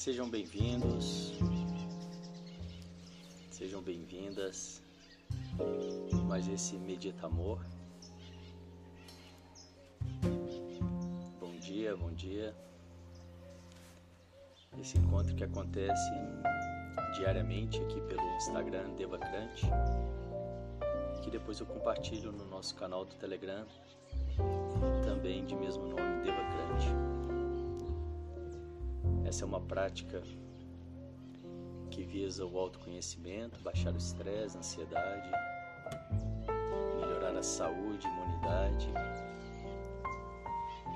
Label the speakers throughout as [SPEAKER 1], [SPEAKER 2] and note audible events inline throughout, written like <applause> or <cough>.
[SPEAKER 1] Sejam bem-vindos, sejam bem-vindas mais esse Medita Amor. Bom dia, bom dia. Esse encontro que acontece diariamente aqui pelo Instagram Devacrante, que depois eu compartilho no nosso canal do Telegram, também de mesmo nome Devacrante. Essa é uma prática que visa o autoconhecimento, baixar o estresse, a ansiedade, melhorar a saúde, imunidade.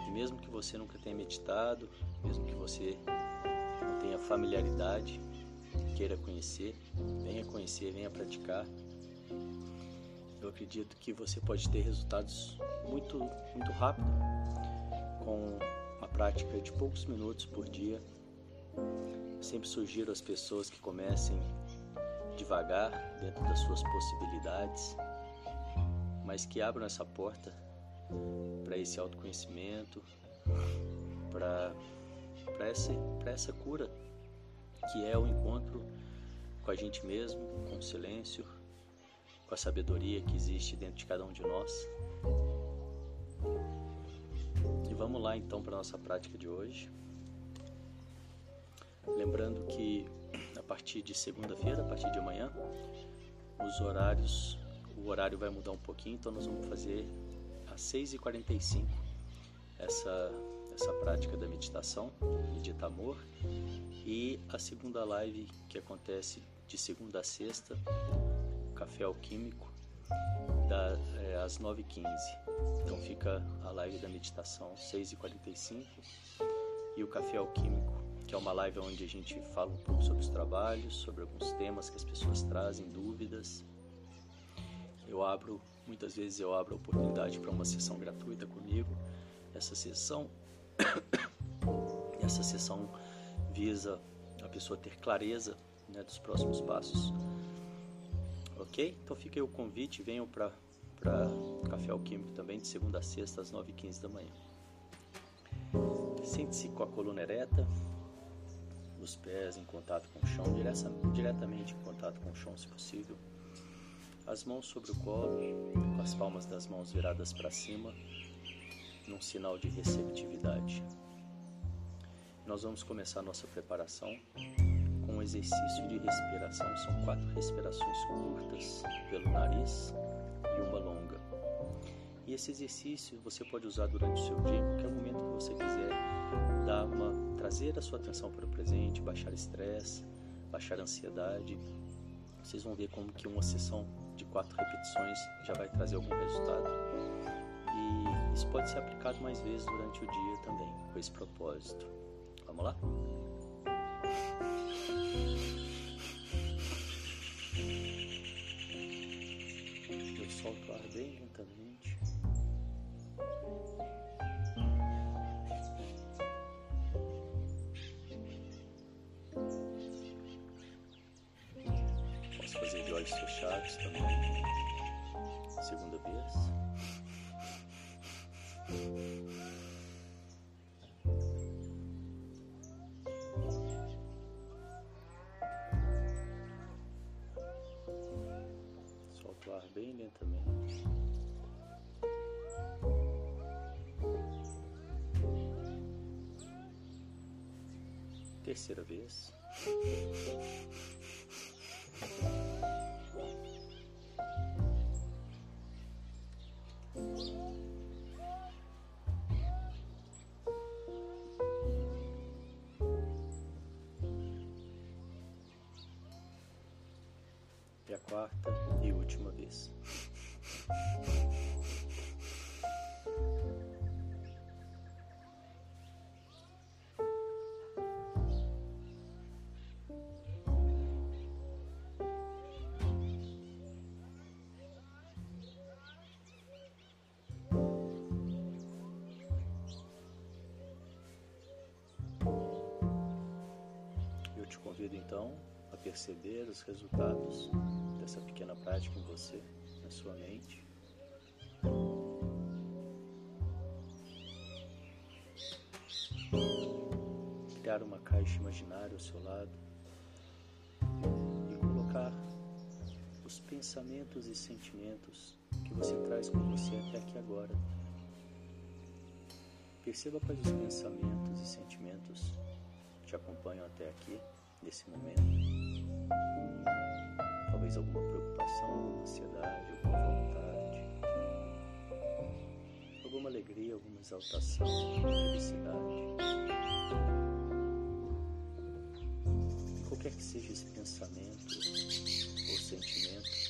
[SPEAKER 1] E mesmo que você nunca tenha meditado, mesmo que você não tenha familiaridade, queira conhecer, venha conhecer, venha praticar. Eu acredito que você pode ter resultados muito, muito rápido com uma prática de poucos minutos por dia. Sempre sugiro às pessoas que comecem devagar dentro das suas possibilidades, mas que abram essa porta para esse autoconhecimento, para essa, essa cura que é o encontro com a gente mesmo, com o silêncio, com a sabedoria que existe dentro de cada um de nós. E vamos lá então para a nossa prática de hoje. Lembrando que a partir de segunda-feira, a partir de amanhã, os horários, o horário vai mudar um pouquinho, então nós vamos fazer às 6h45 essa, essa prática da meditação, medita amor, e a segunda live que acontece de segunda a sexta, Café Alquímico, da, é, às 9h15. Então fica a live da meditação 6h45 e o Café Alquímico, que é uma live onde a gente fala um pouco sobre os trabalhos, sobre alguns temas que as pessoas trazem, dúvidas. Eu abro, muitas vezes eu abro a oportunidade para uma sessão gratuita comigo. Essa sessão, <coughs> essa sessão visa a pessoa ter clareza né, dos próximos passos. Ok? Então fica aí o convite, venham para Café Alquímico também, de segunda a sexta, às 9h15 da manhã. Sente-se com a coluna ereta, os pés em contato com o chão, diretamente em contato com o chão, se possível. As mãos sobre o colo, com as palmas das mãos viradas para cima, num sinal de receptividade. Nós vamos começar nossa preparação com um exercício de respiração. São quatro respirações curtas pelo nariz e uma longa. E esse exercício você pode usar durante o seu dia, em qualquer momento que você quiser, dar uma, trazer a sua atenção para o presente, baixar estresse, baixar ansiedade. Vocês vão ver como que uma sessão de quatro repetições já vai trazer algum resultado. E isso pode ser aplicado mais vezes durante o dia também, com esse propósito. Vamos lá? Eu solto o ar bem lentamente. Fazer de olhos fechados também. Segunda vez. Solta o ar bem lentamente. Terceira vez. Quarta e última vez. Eu te convido então a perceber os resultados dessa pequena prática em você, na sua mente. Criar criar uma caixa imaginária ao seu lado e colocar os pensamentos e sentimentos que você traz com você até aqui agora. Perceba quais os pensamentos e sentimentos te acompanham até aqui, nesse momento. Talvez alguma preocupação, alguma ansiedade, alguma vontade, alguma alegria, alguma exaltação, alguma felicidade. Qualquer que seja esse pensamento ou sentimento,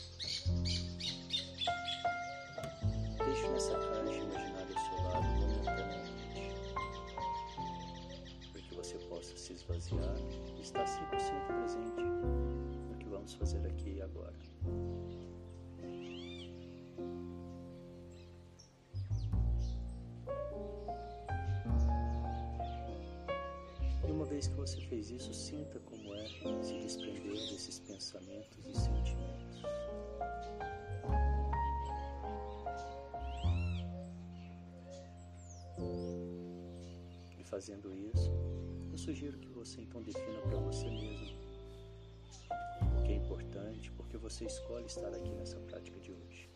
[SPEAKER 1] vez que você fez isso, sinta como é se desprender desses pensamentos e sentimentos. E fazendo isso, eu sugiro que você então defina para você mesmo o que é importante, porque você escolhe estar aqui nessa prática de hoje.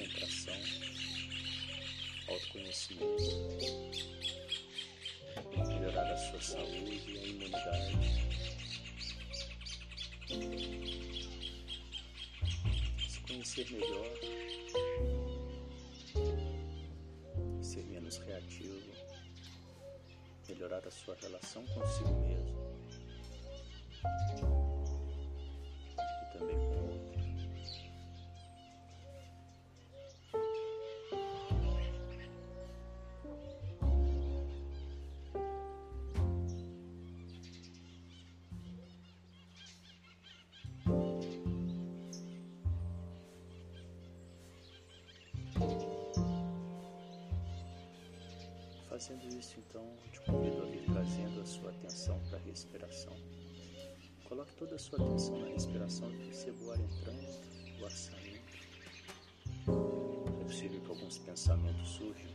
[SPEAKER 1] Concentração, autoconhecimento, melhorar a sua saúde e a imunidade. Se conhecer melhor, ser menos reativo, melhorar a sua relação consigo mesmo e também Fazendo isso, então, te convido a trazendo a sua atenção para a respiração. Coloque toda a sua atenção na respiração e perceba o ar entrando, o ar saindo. É possível que alguns pensamentos surjam,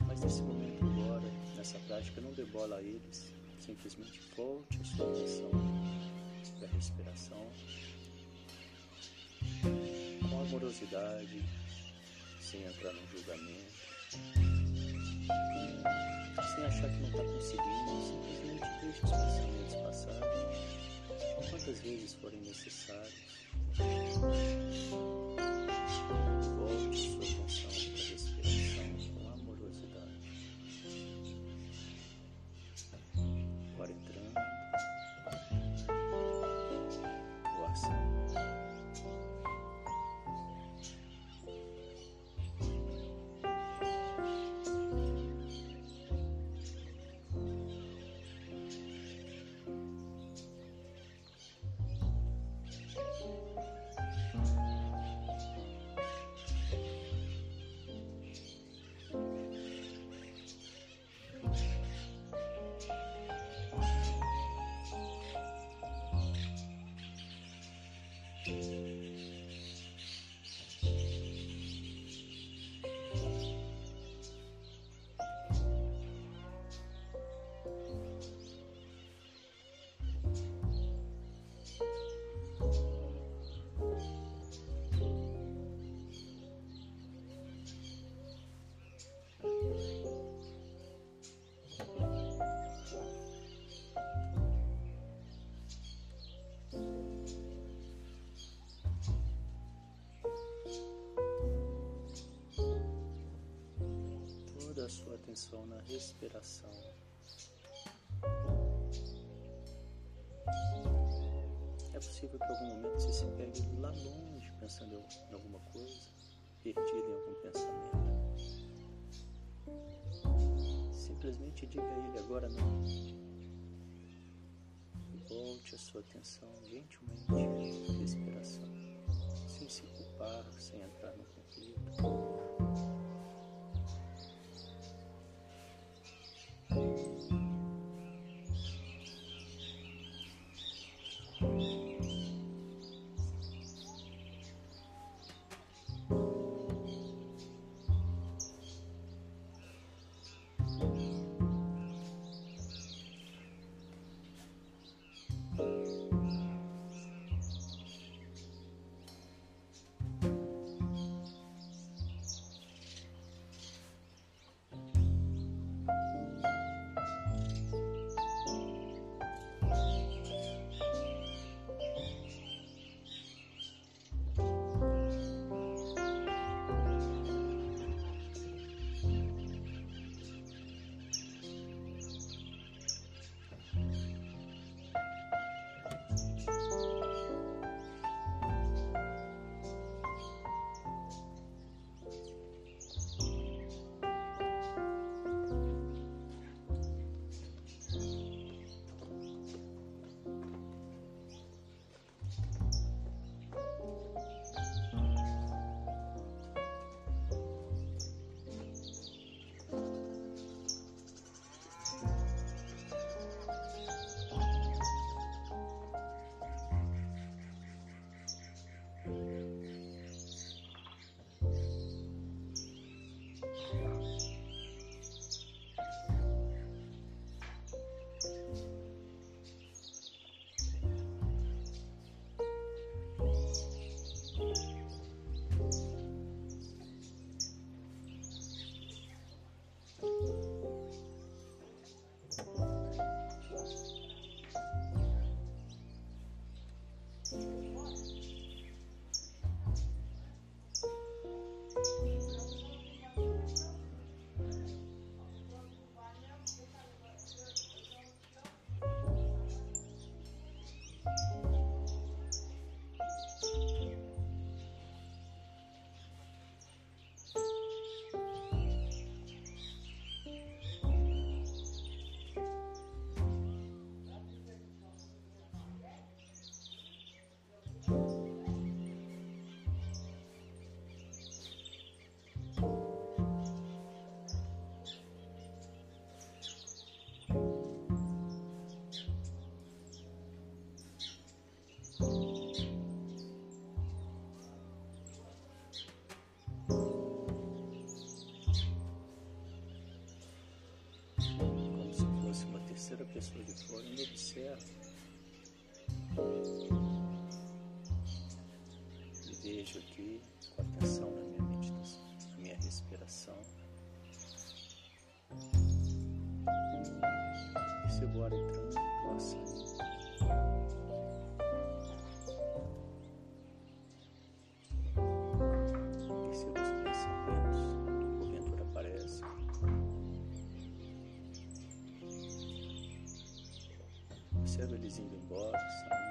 [SPEAKER 1] mas nesse momento agora, nessa prática, não dê bola a eles, simplesmente volte a sua atenção para a respiração com amorosidade, sem entrar no julgamento sem achar que não está conseguindo, simplesmente deixe os pensamentos passarem quantas vezes forem necessários. Toda a atenção na respiração. É possível que em algum momento você se pegue lá longe pensando em alguma coisa, perdido em algum pensamento. Simplesmente diga a ele agora não. Volte a sua atenção gentilmente à respiração, sem se culpar, sem entrar no conflito. terceira pessoa de fora, me observa. Eles indo embora, saindo.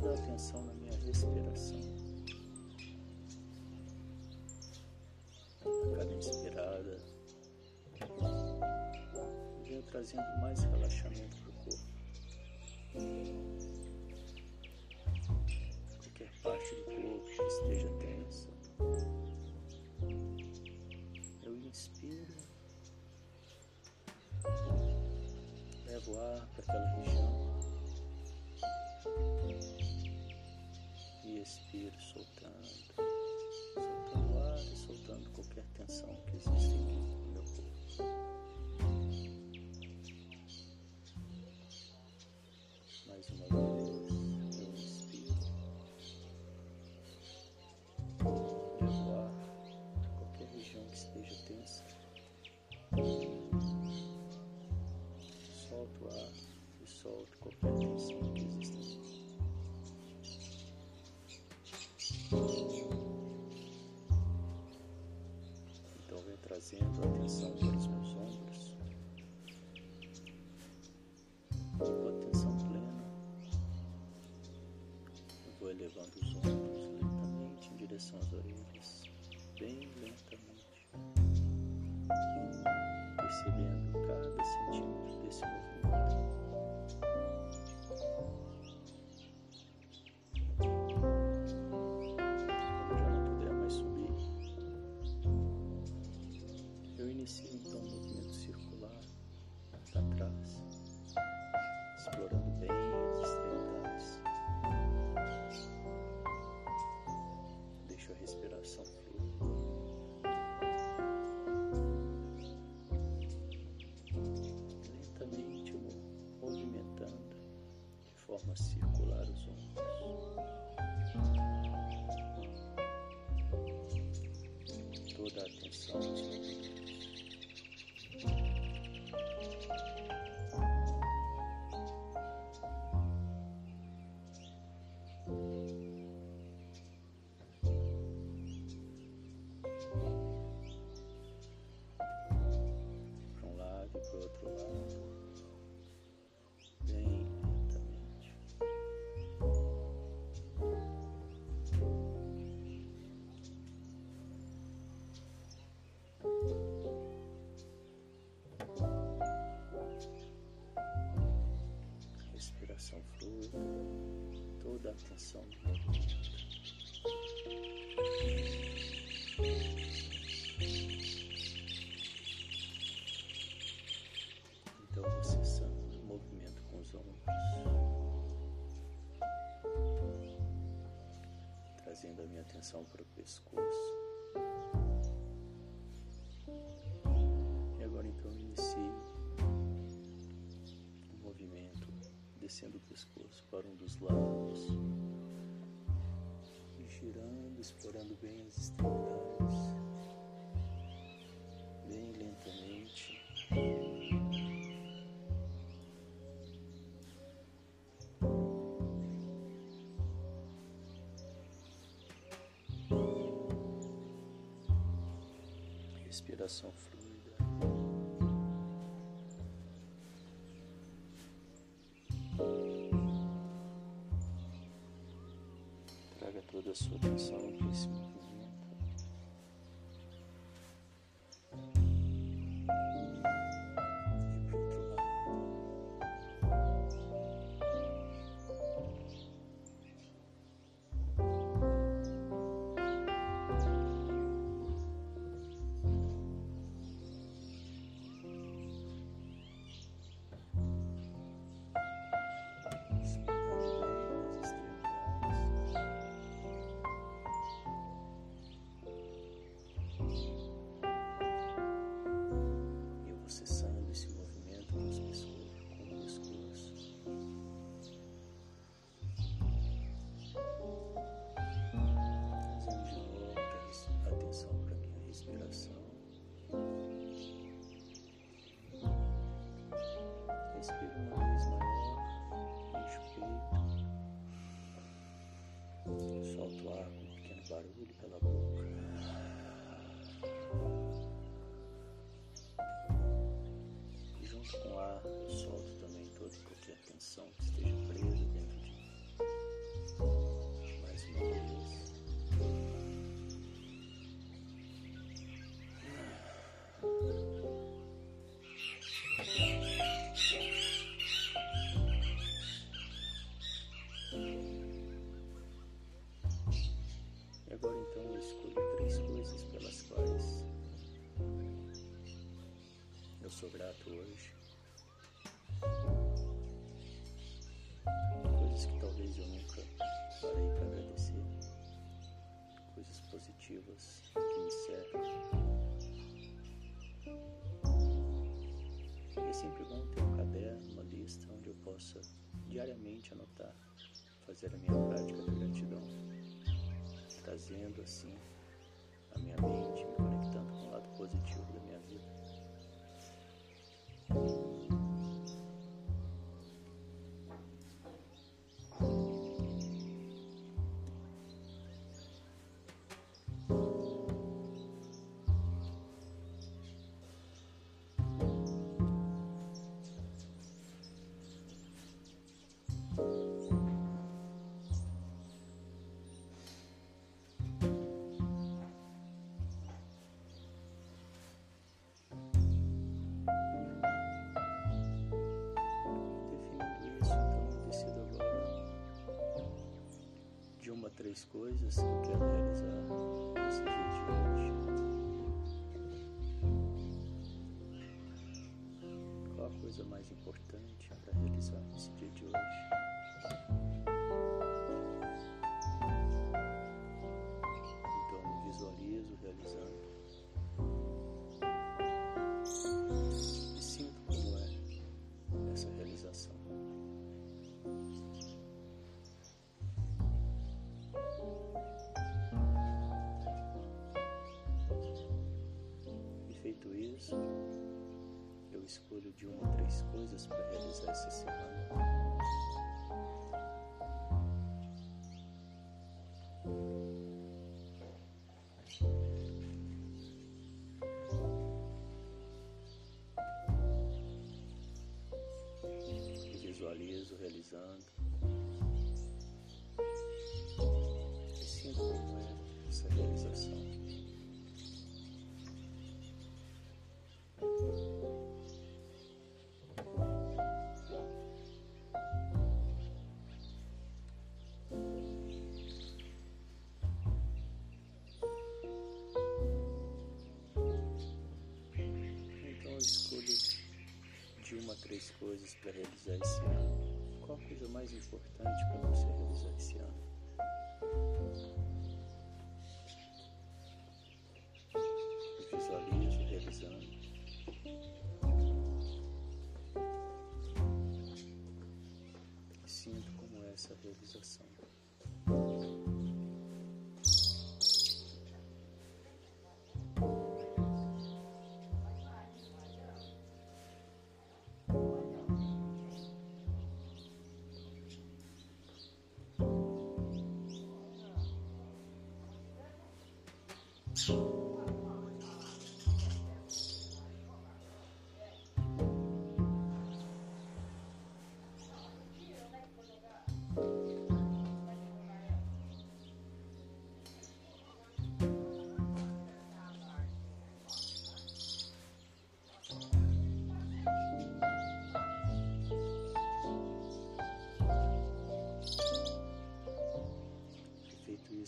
[SPEAKER 1] Toda a atenção na minha respiração. A cada inspirada, venho trazendo mais relaxamento para o corpo. Qualquer parte do corpo que esteja tensa, eu inspiro, levo ar para aquela região. Mais uma vez, eu inspiro, levo ar para qualquer região que esteja tensa, solto o ar e solto qualquer tensão que existe. Forma circular os ombros. Toda a atenção Fluida, toda a atenção no movimento. Então vou cessando o movimento com os ombros, trazendo a minha atenção para o pescoço. Descendo o pescoço para um dos lados girando, explorando bem as extremidades, bem lentamente. Respiração fluida. Toda a sua atenção para esse Que me servem. E é sempre bom ter um caderno, uma lista onde eu possa diariamente anotar, fazer a minha prática da gratidão, trazendo assim a minha mente, me conectando com o lado positivo da minha três coisas que eu quero realizar nesse dia de hoje. Qual a coisa mais importante para realizar nesse dia de hoje? Escolho de uma ou três coisas para realizar essa semana. Três coisas para realizar esse ano. Qual a coisa mais importante para você realizar esse ano? Visualizo realizando. Sinto como é essa realização. isso.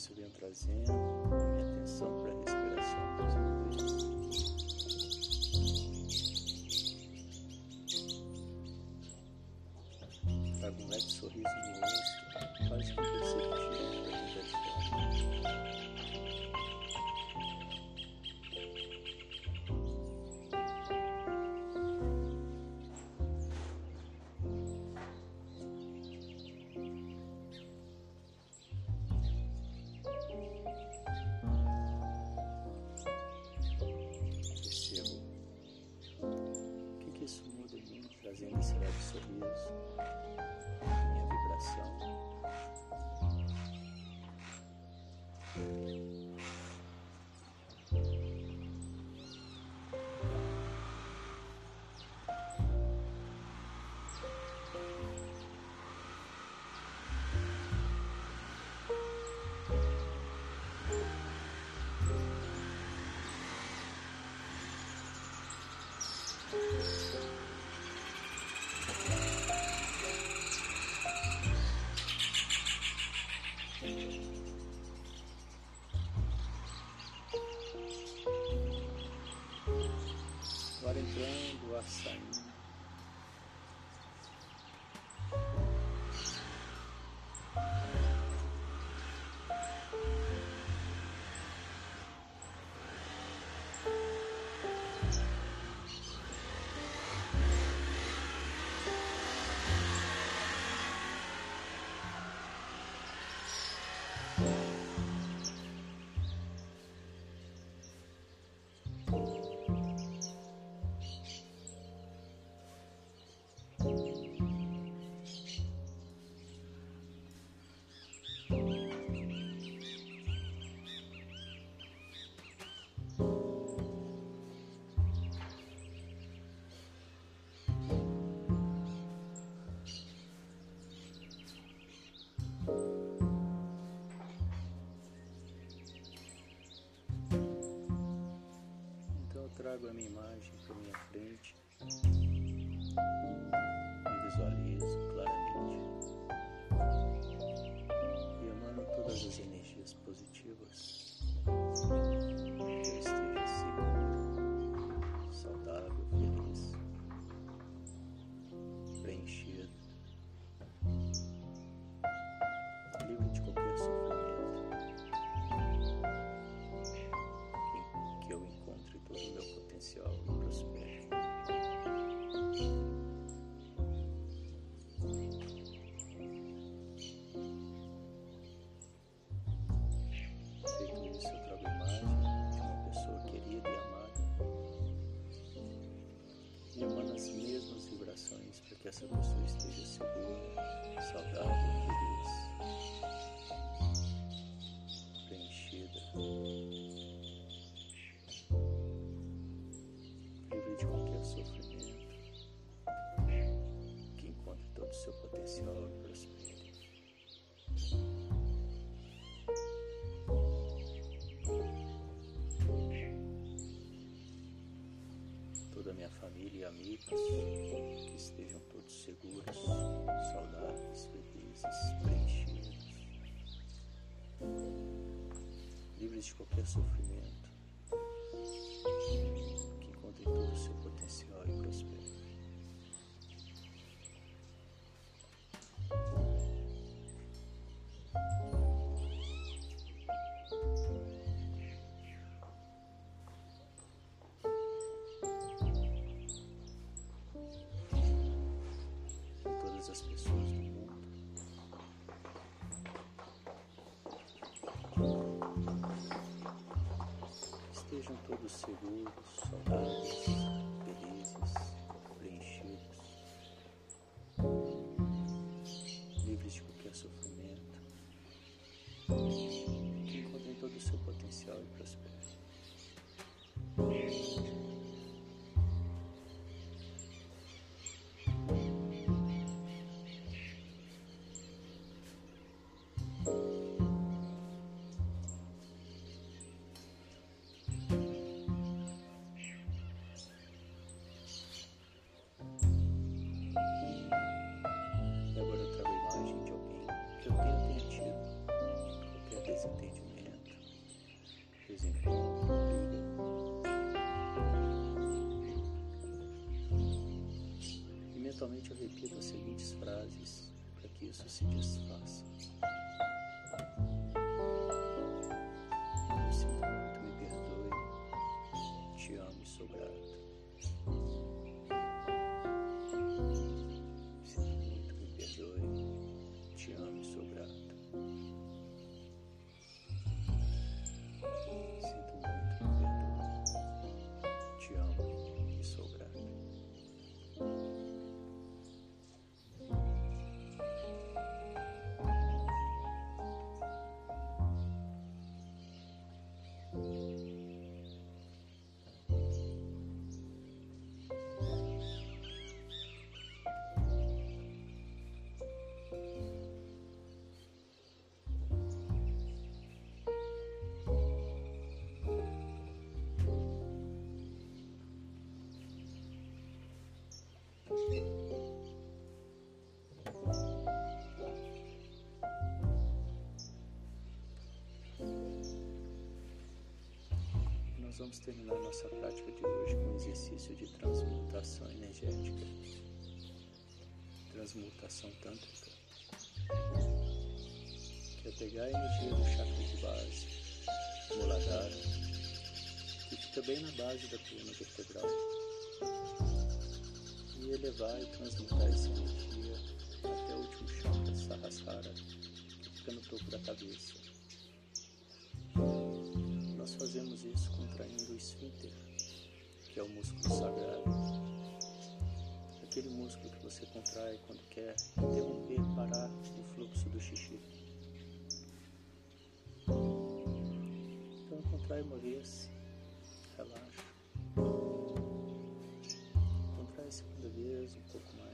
[SPEAKER 1] isso vem trazendo. com um leve sorriso no rosto. trago a minha imagem. que essa pessoa esteja segura, saudável. minha família e amigos, que estejam todos seguros, saudáveis, felizes, preenchidos, livres de qualquer sofrimento. Sejam todos seguros, saudáveis, felizes, preenchidos, livres de qualquer sofrimento, que encontrem todo o seu potencial e prosperidade. desentendimento, desencontro. E mentalmente eu repito as seguintes frases para que isso se desfaça. Vamos terminar nossa prática de hoje com um exercício de transmutação energética, transmutação tântrica, que é pegar a energia do chakra de base, Muladhara, que fica bem na base da coluna vertebral. E elevar e transmutar essa energia até o último chakra, Sahasrara, que fica no topo da cabeça. Isso contraindo o esfíncter, que é o músculo sagrado. Aquele músculo que você contrai quando quer interromper, parar o fluxo do xixi. Então contrai uma vez, relaxa. vez, um pouco mais.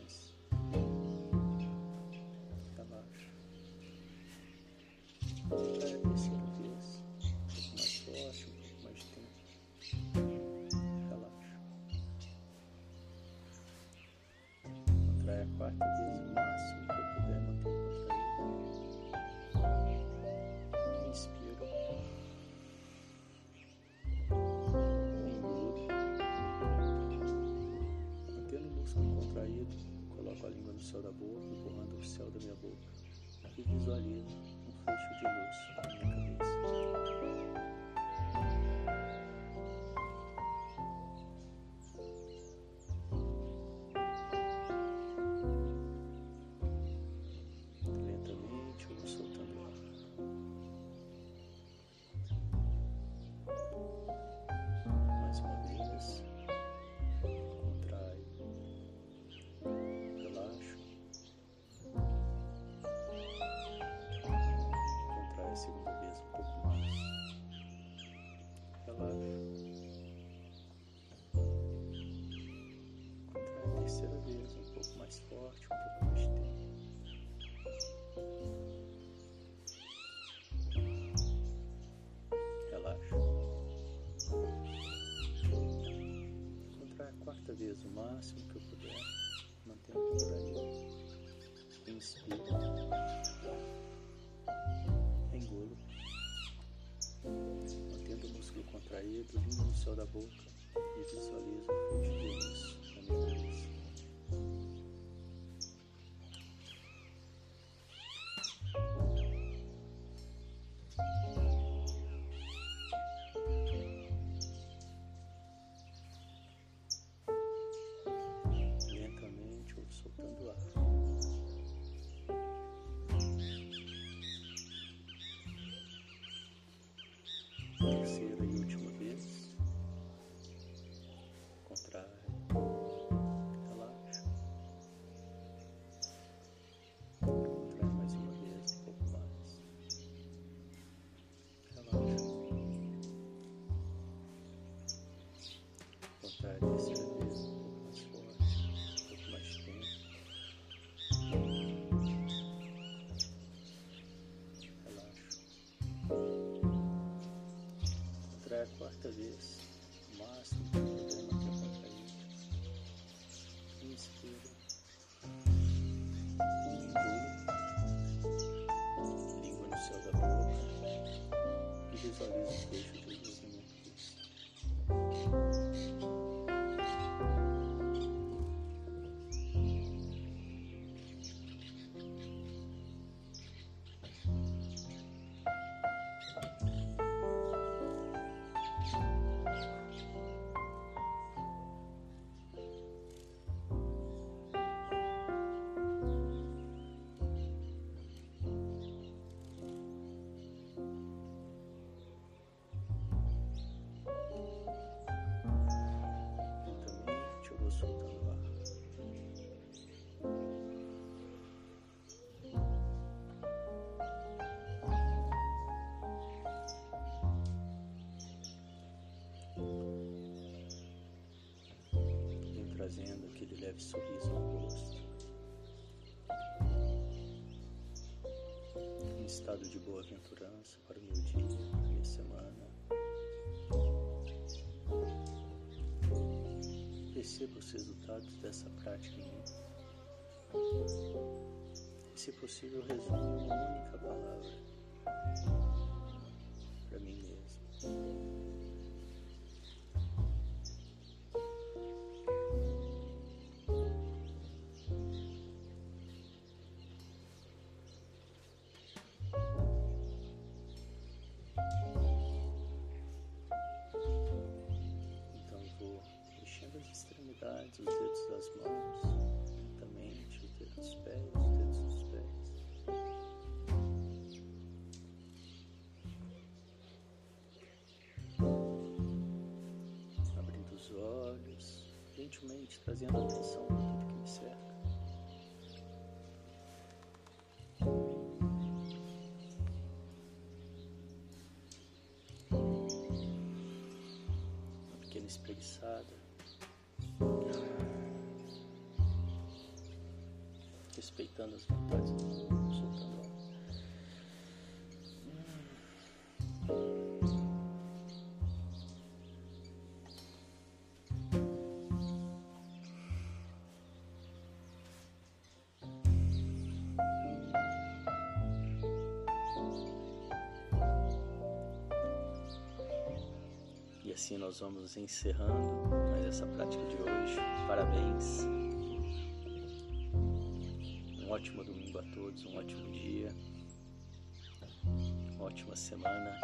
[SPEAKER 1] Contrai a quarta vez o máximo que eu puder manter contraído. Inspira. Coloco a língua no céu da boca, empurrando o céu da minha boca. E visualizo um feixe de luz vez o máximo que eu puder, mantendo contraído. Inspiro. Engulo. Mantendo o músculo contraído, língua no céu da boca e visualizo o feixe de luz na minha quarta vez, mas trazendo aquele leve sorriso no rosto. Um estado de boa-aventurança para o meu dia, a minha semana. Perceba os resultados dessa prática em mim. E, se possível, resume uma única palavra trazendo atenção para tudo que me cerca. Uma pequena espreguiçada. respeitando as vontades assim nós vamos encerrando mais essa prática de hoje. Parabéns ótimo domingo a todos, um ótimo dia, uma ótima semana.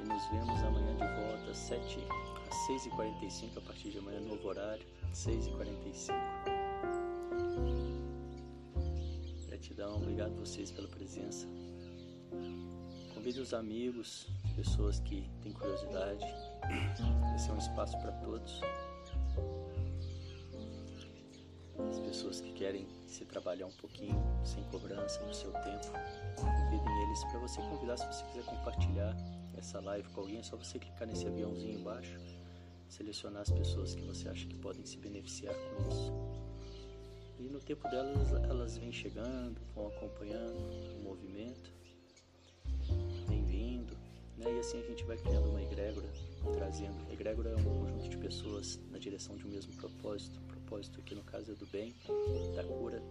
[SPEAKER 1] E nos vemos amanhã de volta às 7 às 6h45, a partir de amanhã, novo horário, 6h45. Gratidão, obrigado a vocês pela presença. Convide os amigos, pessoas que têm curiosidade. Esse é um espaço para todos. pessoas que querem se trabalhar um pouquinho sem cobrança no seu tempo, convidem eles para você convidar se você quiser compartilhar essa live com alguém, é só você clicar nesse aviãozinho embaixo, selecionar as pessoas que você acha que podem se beneficiar com isso. E no tempo delas, elas vêm chegando, vão acompanhando o movimento, né? e assim a gente vai criando uma egrégora, trazendo. Egrégora é um conjunto de pessoas na direção de um mesmo propósito, propósito aqui no caso é do bem, da cura.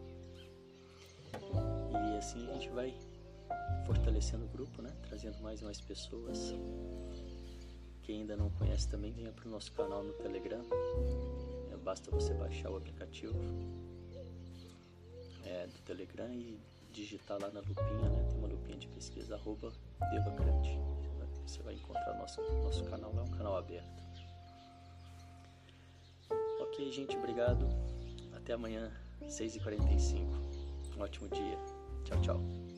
[SPEAKER 1] E assim a gente vai fortalecendo o grupo, né? Trazendo mais e mais pessoas. Quem ainda não conhece também, venha para o nosso canal no Telegram. É, basta você baixar o aplicativo é, do Telegram e digitar lá na lupinha, né? Tem uma lupinha de pesquisa, arroba Devacrante. Você vai encontrar nosso, nosso canal é um canal aberto. Ok, gente, obrigado. Até amanhã, 6h45. Um ótimo dia. Tchau, tchau.